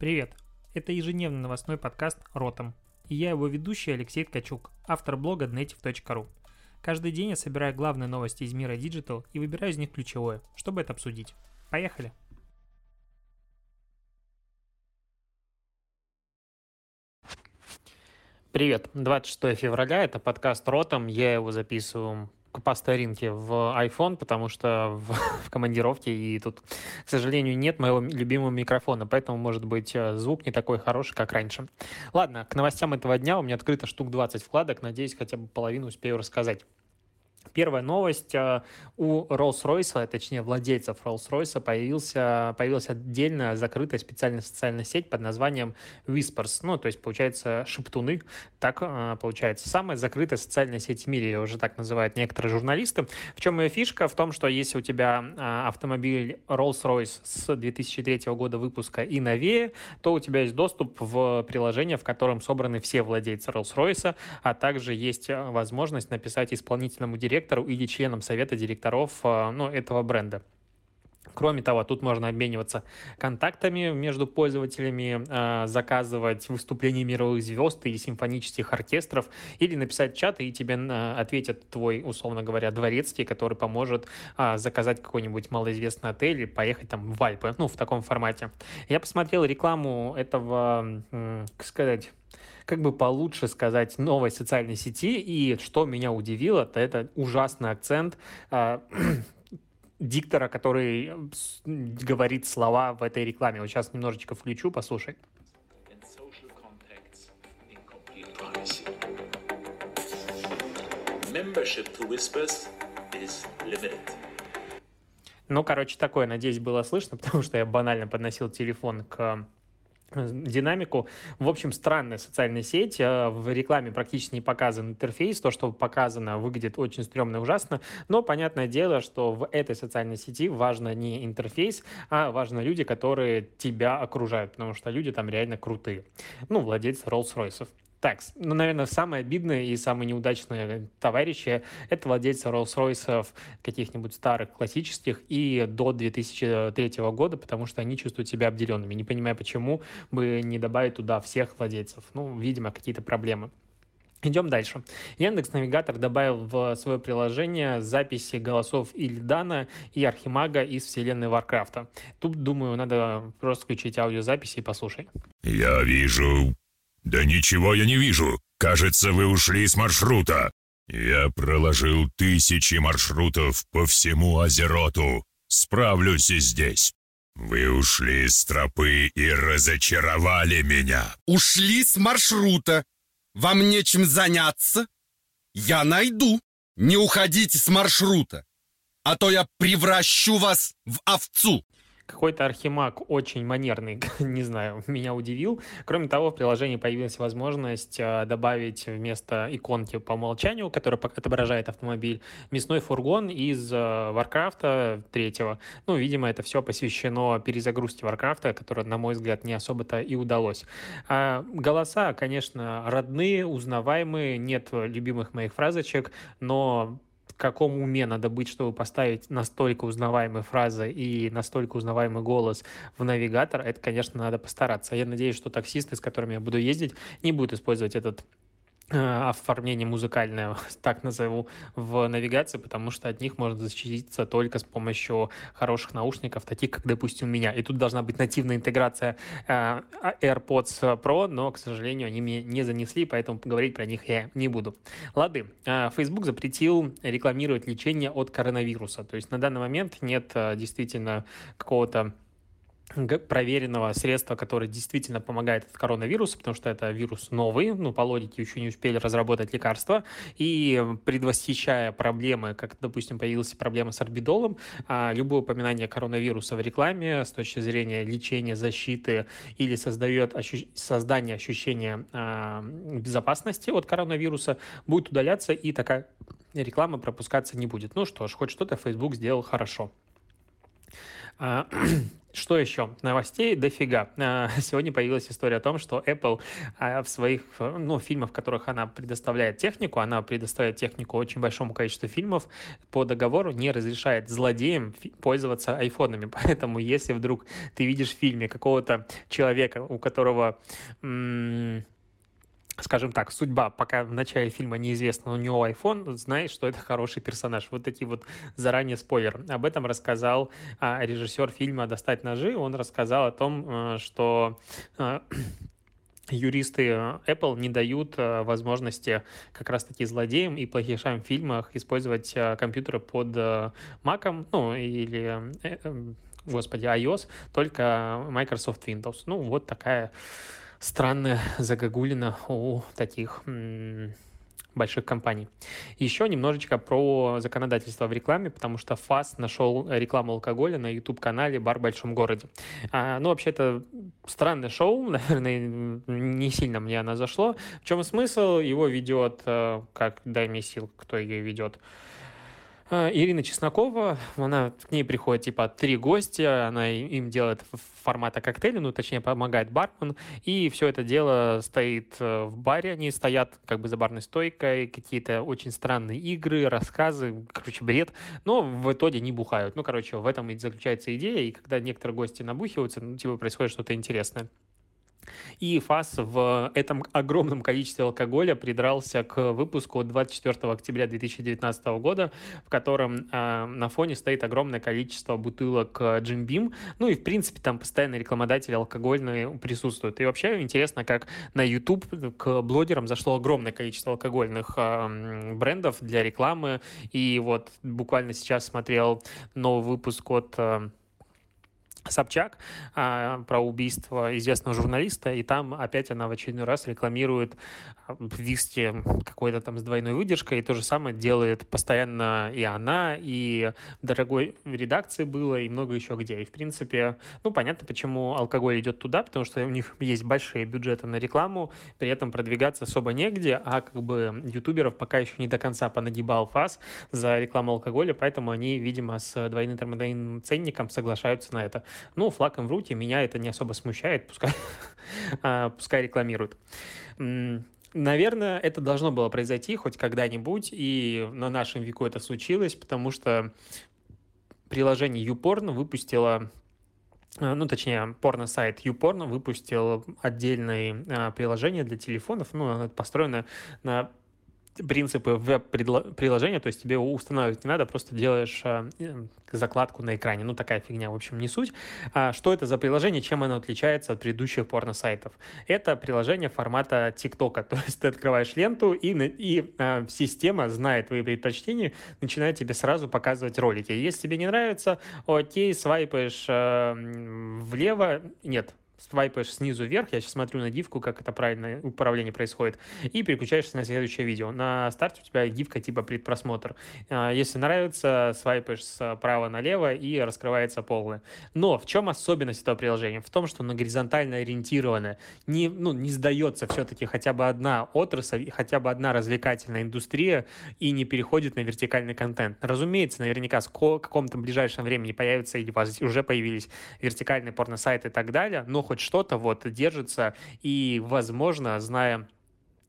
Привет! Это ежедневный новостной подкаст «Ротом». И я его ведущий Алексей Ткачук, автор блога Dnetiv.ru. Каждый день я собираю главные новости из мира Digital и выбираю из них ключевое, чтобы это обсудить. Поехали! Привет, 26 февраля, это подкаст «Ротом», я его записываю по старинке в iPhone, потому что в, в командировке, и тут, к сожалению, нет моего любимого микрофона, поэтому, может быть, э, звук не такой хороший, как раньше. Ладно, к новостям этого дня у меня открыто штук 20 вкладок, надеюсь, хотя бы половину успею рассказать. Первая новость. Э, у Rolls-Royce, точнее владельцев Rolls-Royce, появился, появилась отдельная закрытая специальная социальная сеть под названием Whispers. Ну, то есть, получается, шептуны. Так э, получается. Самая закрытая социальная сеть в мире, уже так называют некоторые журналисты. В чем ее фишка? В том, что если у тебя э, автомобиль Rolls-Royce с 2003 года выпуска и новее, то у тебя есть доступ в приложение, в котором собраны все владельцы Rolls-Royce, а также есть возможность написать исполнительному директору директору или членам совета директоров э, ну, этого бренда. Кроме того, тут можно обмениваться контактами между пользователями, э, заказывать выступления мировых звезд и симфонических оркестров, или написать чат, и тебе э, ответит твой, условно говоря, дворецкий, который поможет заказать какой-нибудь малоизвестный отель и поехать там в Альпы, ну, в таком формате. Я посмотрел рекламу этого, как сказать, как бы получше сказать, новой социальной сети. И что меня удивило, то это ужасный акцент э, диктора, который говорит слова в этой рекламе. Вот сейчас немножечко включу, послушай. Membership to Whispers is limited. Ну, короче, такое, надеюсь, было слышно, потому что я банально подносил телефон к динамику. В общем, странная социальная сеть. Э, в рекламе практически не показан интерфейс. То, что показано, выглядит очень стрёмно и ужасно. Но понятное дело, что в этой социальной сети важно не интерфейс, а важно люди, которые тебя окружают. Потому что люди там реально крутые. Ну, владельцы Rolls-Royce. Так, ну, наверное, самые обидные и самые неудачные товарищи — это владельцы Rolls-Royce каких-нибудь старых, классических и до 2003 года, потому что они чувствуют себя обделенными. Не понимаю, почему бы не добавить туда всех владельцев. Ну, видимо, какие-то проблемы. Идем дальше. Яндекс Навигатор добавил в свое приложение записи голосов Ильдана и Архимага из вселенной Варкрафта. Тут, думаю, надо просто включить аудиозаписи и послушай. Я вижу «Да ничего я не вижу. Кажется, вы ушли с маршрута. Я проложил тысячи маршрутов по всему Азероту. Справлюсь и здесь. Вы ушли с тропы и разочаровали меня». «Ушли с маршрута. Вам нечем заняться? Я найду. Не уходите с маршрута, а то я превращу вас в овцу». Какой-то архимаг очень манерный, не знаю, меня удивил. Кроме того, в приложении появилась возможность э, добавить вместо иконки по умолчанию, которая отображает автомобиль, мясной фургон из Варкрафта э, третьего. Ну, видимо, это все посвящено перезагрузке Варкрафта, которая, на мой взгляд, не особо-то и удалось. А голоса, конечно, родные, узнаваемые, нет любимых моих фразочек, но каком уме надо быть, чтобы поставить настолько узнаваемые фразы и настолько узнаваемый голос в навигатор, это, конечно, надо постараться. Я надеюсь, что таксисты, с которыми я буду ездить, не будут использовать этот оформление музыкальное, так назову, в навигации, потому что от них можно защититься только с помощью хороших наушников, таких, как, допустим, у меня. И тут должна быть нативная интеграция э, AirPods Pro, но, к сожалению, они мне не занесли, поэтому говорить про них я не буду. Лады. Э, Facebook запретил рекламировать лечение от коронавируса. То есть на данный момент нет действительно какого-то проверенного средства, которое действительно помогает от коронавируса, потому что это вирус новый, ну, по логике еще не успели разработать лекарства, и предвосхищая проблемы, как, допустим, появилась проблема с орбидолом, а любое упоминание коронавируса в рекламе с точки зрения лечения, защиты или создает ощущ... создание ощущения а, безопасности от коронавируса будет удаляться, и такая реклама пропускаться не будет. Ну что ж, хоть что-то Facebook сделал хорошо. А, что еще? Новостей дофига. А, сегодня появилась история о том, что Apple а, в своих ну, фильмах, в которых она предоставляет технику, она предоставляет технику очень большому количеству фильмов, по договору не разрешает злодеям пользоваться айфонами. Поэтому если вдруг ты видишь в фильме какого-то человека, у которого скажем так, судьба, пока в начале фильма неизвестна, у него iPhone, знаешь, что это хороший персонаж. Вот такие вот заранее спойлер. Об этом рассказал а, режиссер фильма «Достать ножи». Он рассказал о том, а, что а, юристы Apple не дают а, возможности как раз-таки злодеям и плохишам в фильмах использовать а, компьютеры под а, Mac, ну, или, э, э, господи, iOS, только Microsoft Windows. Ну, вот такая странная загогулина у таких больших компаний. Еще немножечко про законодательство в рекламе, потому что ФАС нашел рекламу алкоголя на YouTube-канале «Бар в большом городе». А, ну, вообще, это странное шоу, наверное, не сильно мне оно зашло. В чем смысл? Его ведет, э, как «Дай мне сил», кто ее ведет, Ирина Чеснокова, она к ней приходит типа три гостя, она им делает формата коктейля, ну точнее помогает бармен, и все это дело стоит э, в баре, они стоят как бы за барной стойкой, какие-то очень странные игры, рассказы, короче, бред, но в итоге не бухают. Ну, короче, в этом и заключается идея, и когда некоторые гости набухиваются, ну, типа происходит что-то интересное. И ФАС в этом огромном количестве алкоголя придрался к выпуску 24 октября 2019 года, в котором э, на фоне стоит огромное количество бутылок Jim Beam. Ну и, в принципе, там постоянно рекламодатели алкогольные присутствуют. И вообще интересно, как на YouTube к блогерам зашло огромное количество алкогольных э, брендов для рекламы. И вот буквально сейчас смотрел новый выпуск от э, Собчак а, про убийство известного журналиста, и там опять она в очередной раз рекламирует виски какой-то там с двойной выдержкой, и то же самое делает постоянно и она, и в дорогой редакции было, и много еще где. И, в принципе, ну, понятно, почему алкоголь идет туда, потому что у них есть большие бюджеты на рекламу, при этом продвигаться особо негде, а как бы ютуберов пока еще не до конца понагибал фас за рекламу алкоголя, поэтому они, видимо, с двойным ценником соглашаются на это. Ну, флаг в руки, меня это не особо смущает, пускай, а, пускай рекламируют. Наверное, это должно было произойти хоть когда-нибудь, и на нашем веку это случилось, потому что приложение YouPorn выпустило а, ну, точнее, порно-сайт YouPorn выпустил отдельное а, приложение для телефонов, ну, построено на принципы веб-приложения, то есть тебе устанавливать не надо, просто делаешь а, закладку на экране. Ну, такая фигня, в общем, не суть. А что это за приложение, чем оно отличается от предыдущих порно-сайтов? Это приложение формата ТикТока, то есть ты открываешь ленту, и, и а, система, зная твои предпочтения, начинает тебе сразу показывать ролики. Если тебе не нравится, окей, свайпаешь влево, нет, свайпаешь снизу вверх, я сейчас смотрю на гифку, как это правильное управление происходит, и переключаешься на следующее видео. На старте у тебя гифка типа предпросмотр. А, если нравится, свайпаешь справа налево и раскрывается полное. Но в чем особенность этого приложения? В том, что оно горизонтально ориентированное. Не, ну, не сдается все-таки хотя бы одна отрасль, хотя бы одна развлекательная индустрия и не переходит на вертикальный контент. Разумеется, наверняка в каком-то ближайшем времени появятся или уже появились вертикальные порносайты и так далее, но хоть что-то вот держится, и, возможно, зная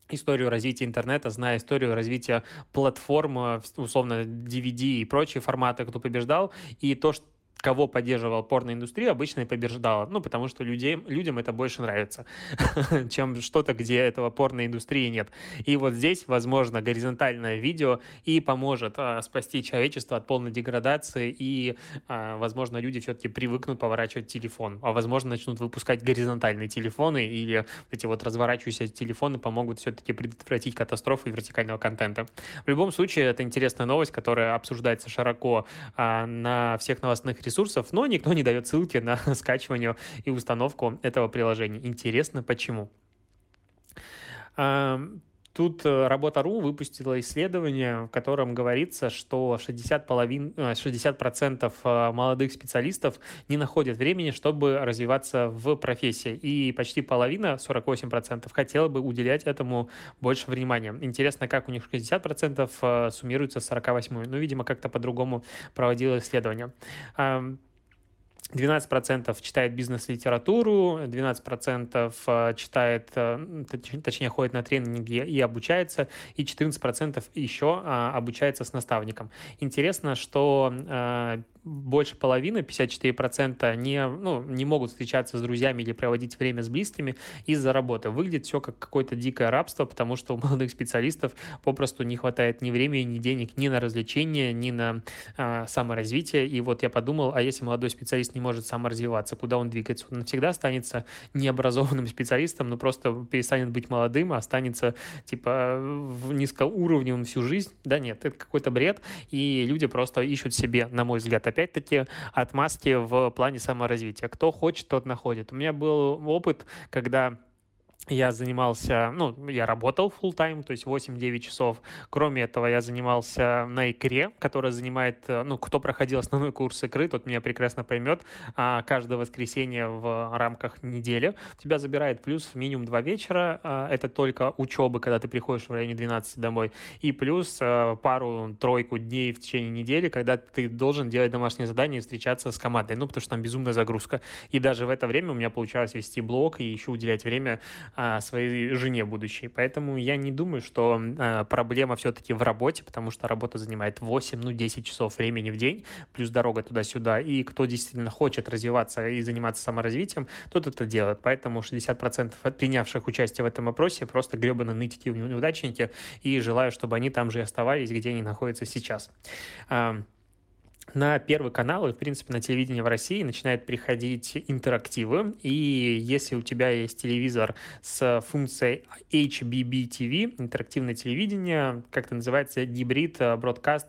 историю развития интернета, зная историю развития платформ, условно, DVD и прочие форматы, кто побеждал, и то, что кого поддерживал порноиндустрия, обычно и побеждала. Ну, потому что людей, людям это больше нравится, чем что-то, где этого порноиндустрии нет. И вот здесь, возможно, горизонтальное видео и поможет а, спасти человечество от полной деградации, и, а, возможно, люди все-таки привыкнут поворачивать телефон, а, возможно, начнут выпускать горизонтальные телефоны, или эти вот разворачивающиеся телефоны помогут все-таки предотвратить катастрофы вертикального контента. В любом случае, это интересная новость, которая обсуждается широко а, на всех новостных ресурсах, ресурсов, но никто не дает ссылки на скачивание и установку этого приложения. Интересно, почему? Тут э, Работа.ру выпустила исследование, в котором говорится, что 60%, половин, 60 э, э, молодых специалистов не находят времени, чтобы развиваться в профессии. И почти половина, 48%, хотела бы уделять этому больше внимания. Интересно, как у них 60% суммируется с 48%. Ну, видимо, как-то по-другому проводило исследование. 12% читает бизнес-литературу, 12% э, читает, э, точнее, ходит на тренинги и обучается, и 14% еще а, обучается с наставником. Интересно, что э, больше половины, 54%, не, ну, не могут встречаться с друзьями или проводить время с близкими из-за работы. Выглядит все как какое-то дикое рабство, потому что у молодых специалистов попросту не хватает ни времени, ни денег, ни на развлечения, ни на э, саморазвитие. И вот я подумал, а если молодой специалист не может саморазвиваться, куда он двигается? Он навсегда останется необразованным специалистом, но просто перестанет быть молодым, а останется типа низкоуровневым всю жизнь. Да нет, это какой-то бред, и люди просто ищут себе, на мой взгляд, опять-таки отмазки в плане саморазвития. Кто хочет, тот находит. У меня был опыт, когда я занимался, ну, я работал full time, то есть 8-9 часов. Кроме этого, я занимался на икре, которая занимает, э, ну, кто проходил основной курс икры, тот меня прекрасно поймет. А каждое воскресенье в рамках недели тебя забирает плюс минимум 2 вечера. А, это только учебы, когда ты приходишь в районе 12 домой. И плюс э, пару-тройку дней в течение недели, когда ты должен делать домашние задания и встречаться с командой. Ну, потому что там безумная загрузка. И даже в это время у меня получалось вести блог и еще уделять время своей жене будущей. Поэтому я не думаю, что а, проблема все-таки в работе, потому что работа занимает 8, ну, 10 часов времени в день, плюс дорога туда-сюда. И кто действительно хочет развиваться и заниматься саморазвитием, тот это делает. Поэтому 60% от принявших участие в этом опросе просто гребаные нытики неудачники, и желаю, чтобы они там же и оставались, где они находятся сейчас на Первый канал и, в принципе, на телевидение в России начинают приходить интерактивы. И если у тебя есть телевизор с функцией HBB TV, интерактивное телевидение, как это называется, гибрид Broadcast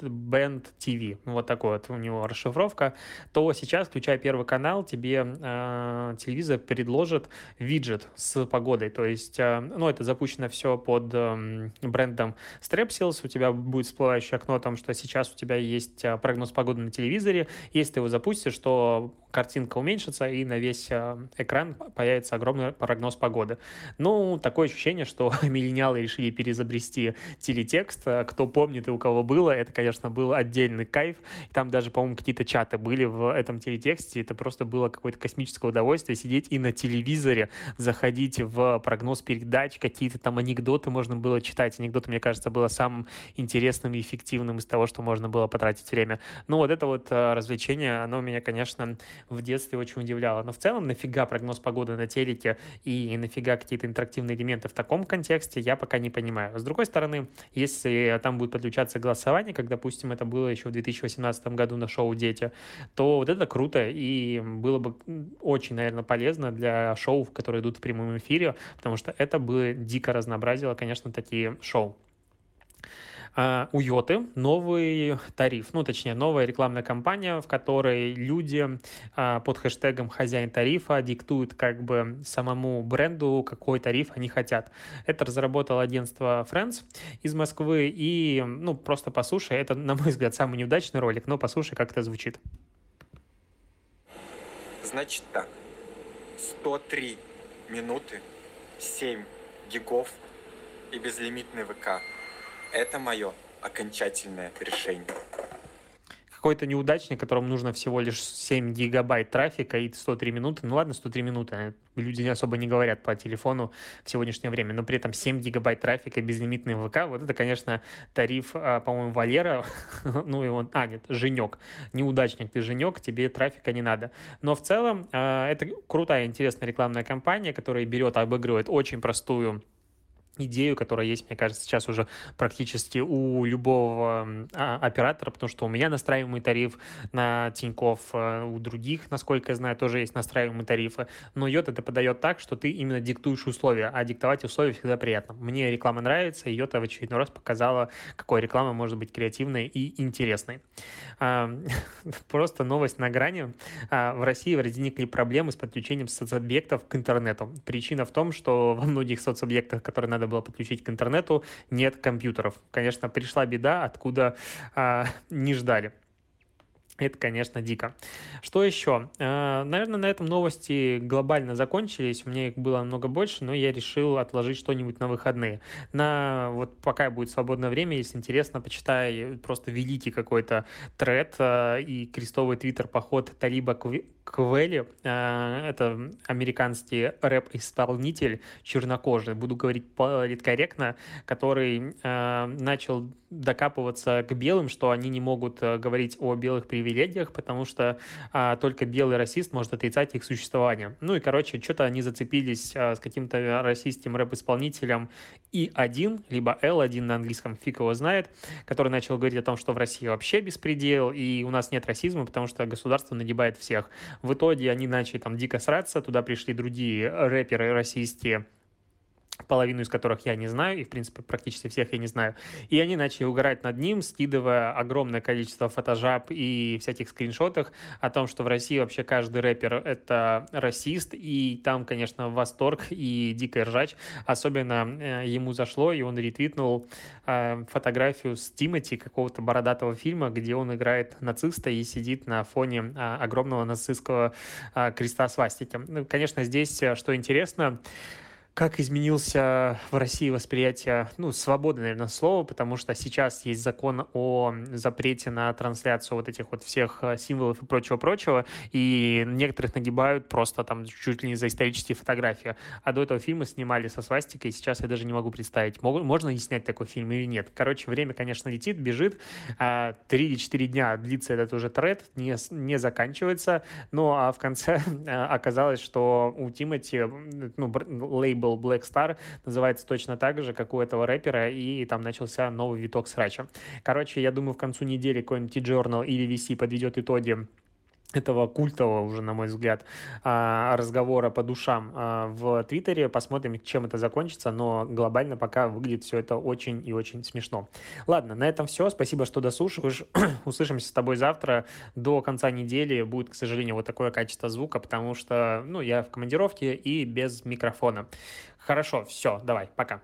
Band TV, вот такой вот у него расшифровка, то сейчас, включая первый канал, тебе э, телевизор предложит виджет с погодой, то есть, э, ну, это запущено все под э, брендом Strepsils, у тебя будет всплывающее окно там, что сейчас у тебя есть э, прогноз погоды на телевизоре, если ты его запустишь, то картинка уменьшится, и на весь э, экран появится огромный прогноз погоды. Ну, такое ощущение, что миллениалы решили перезабрести телетекст. Кто помнит и у кого было, это, конечно, был отдельный кайф. Там даже, по-моему, какие-то чаты были в этом телетексте. Это просто было какое-то космическое удовольствие сидеть и на телевизоре заходить в прогноз передач, какие-то там анекдоты можно было читать. Анекдоты, мне кажется, было самым интересным и эффективным из того, что можно было потратить время. Ну, вот это вот э, развлечение, оно меня, конечно, в детстве очень удивляло. Но в целом, нафига прогноз погоды на телеке и нафига какие-то интерактивные элементы в таком контексте, я пока не понимаю. С другой стороны, если там будет подключаться голосование, как, допустим, это было еще в 2018 году на шоу «Дети», то вот это круто и было бы очень, наверное, полезно для шоу, которые идут в прямом эфире, потому что это бы дико разнообразило, конечно, такие шоу. А, у Йоты новый тариф, ну, точнее, новая рекламная кампания, в которой люди а, под хэштегом «хозяин тарифа» диктуют как бы самому бренду, какой тариф они хотят. Это разработало агентство Friends из Москвы, и, ну, просто послушай, это, на мой взгляд, самый неудачный ролик, но послушай, как это звучит. Значит так, 103 минуты, 7 гигов и безлимитный ВК – это мое окончательное решение. Какой-то неудачник, которому нужно всего лишь 7 гигабайт трафика и 103 минуты. Ну ладно, 103 минуты. Люди особо не говорят по телефону в сегодняшнее время, но при этом 7 гигабайт трафика, безлимитный ВК, вот это, конечно, тариф, а, по-моему, Валера, ну и он, а, нет, Женек, неудачник, ты Женек, тебе трафика не надо. Но в целом а, это крутая, интересная рекламная кампания, которая берет, обыгрывает очень простую идею, которая есть, мне кажется, сейчас уже практически у любого а, оператора, потому что у меня настраиваемый тариф на Тиньков, а, у других, насколько я знаю, тоже есть настраиваемые тарифы, но Йота это подает так, что ты именно диктуешь условия, а диктовать условия всегда приятно. Мне реклама нравится, и Йота в очередной раз показала, какой реклама может быть креативной и интересной. А, просто новость на грани. А, в России возникли проблемы с подключением соцобъектов к интернету. Причина в том, что во многих соцобъектах, которые надо было подключить к интернету, нет компьютеров. Конечно, пришла беда, откуда а, не ждали. Это, конечно, дико. Что еще? Э, наверное, на этом новости глобально закончились. У меня их было намного больше, но я решил отложить что-нибудь на выходные. На вот пока будет свободное время, если интересно, почитай просто великий какой-то тред э, и крестовый твиттер-поход Талиба Квелли. Э, это американский рэп-исполнитель чернокожий, буду говорить политкорректно, который начал докапываться к белым, что они не могут говорить о белых привилегиях потому что а, только белый расист может отрицать их существование. Ну и, короче, что-то они зацепились а, с каким-то расистским рэп-исполнителем И1, либо L1 на английском, фиг его знает, который начал говорить о том, что в России вообще беспредел, и у нас нет расизма, потому что государство нагибает всех. В итоге они начали там дико сраться, туда пришли другие рэперы расисты, половину из которых я не знаю, и, в принципе, практически всех я не знаю. И они начали угорать над ним, скидывая огромное количество фотожаб и всяких скриншотах о том, что в России вообще каждый рэпер — это расист, и там, конечно, восторг и дикая ржач. Особенно э, ему зашло, и он ретвитнул э, фотографию с Тимати, какого-то бородатого фильма, где он играет нациста и сидит на фоне э, огромного нацистского креста свастики. Ну, конечно, здесь, что интересно, как изменился в России восприятие, ну, свободы, наверное, слова, потому что сейчас есть закон о запрете на трансляцию вот этих вот всех э, символов и прочего-прочего, и некоторых нагибают просто там чуть ли не за исторические фотографии. А до этого фильма снимали со свастикой, сейчас я даже не могу представить, можно ли снять такой фильм или нет. Короче, время, конечно, летит, бежит, а, три или четыре дня длится этот уже тред, не, не заканчивается, ну, а в конце э, оказалось, что у Тимати, ну, лейбл был Black Star, называется точно так же, как у этого рэпера, и там начался новый виток срача. Короче, я думаю, в концу недели какой-нибудь T-Journal или VC подведет итоги этого культового уже, на мой взгляд, а, разговора по душам а, в Твиттере. Посмотрим, чем это закончится, но глобально пока выглядит все это очень и очень смешно. Ладно, на этом все. Спасибо, что дослушиваешь. Услышимся с тобой завтра. До конца недели будет, к сожалению, вот такое качество звука, потому что, ну, я в командировке и без микрофона. Хорошо, все, давай, пока.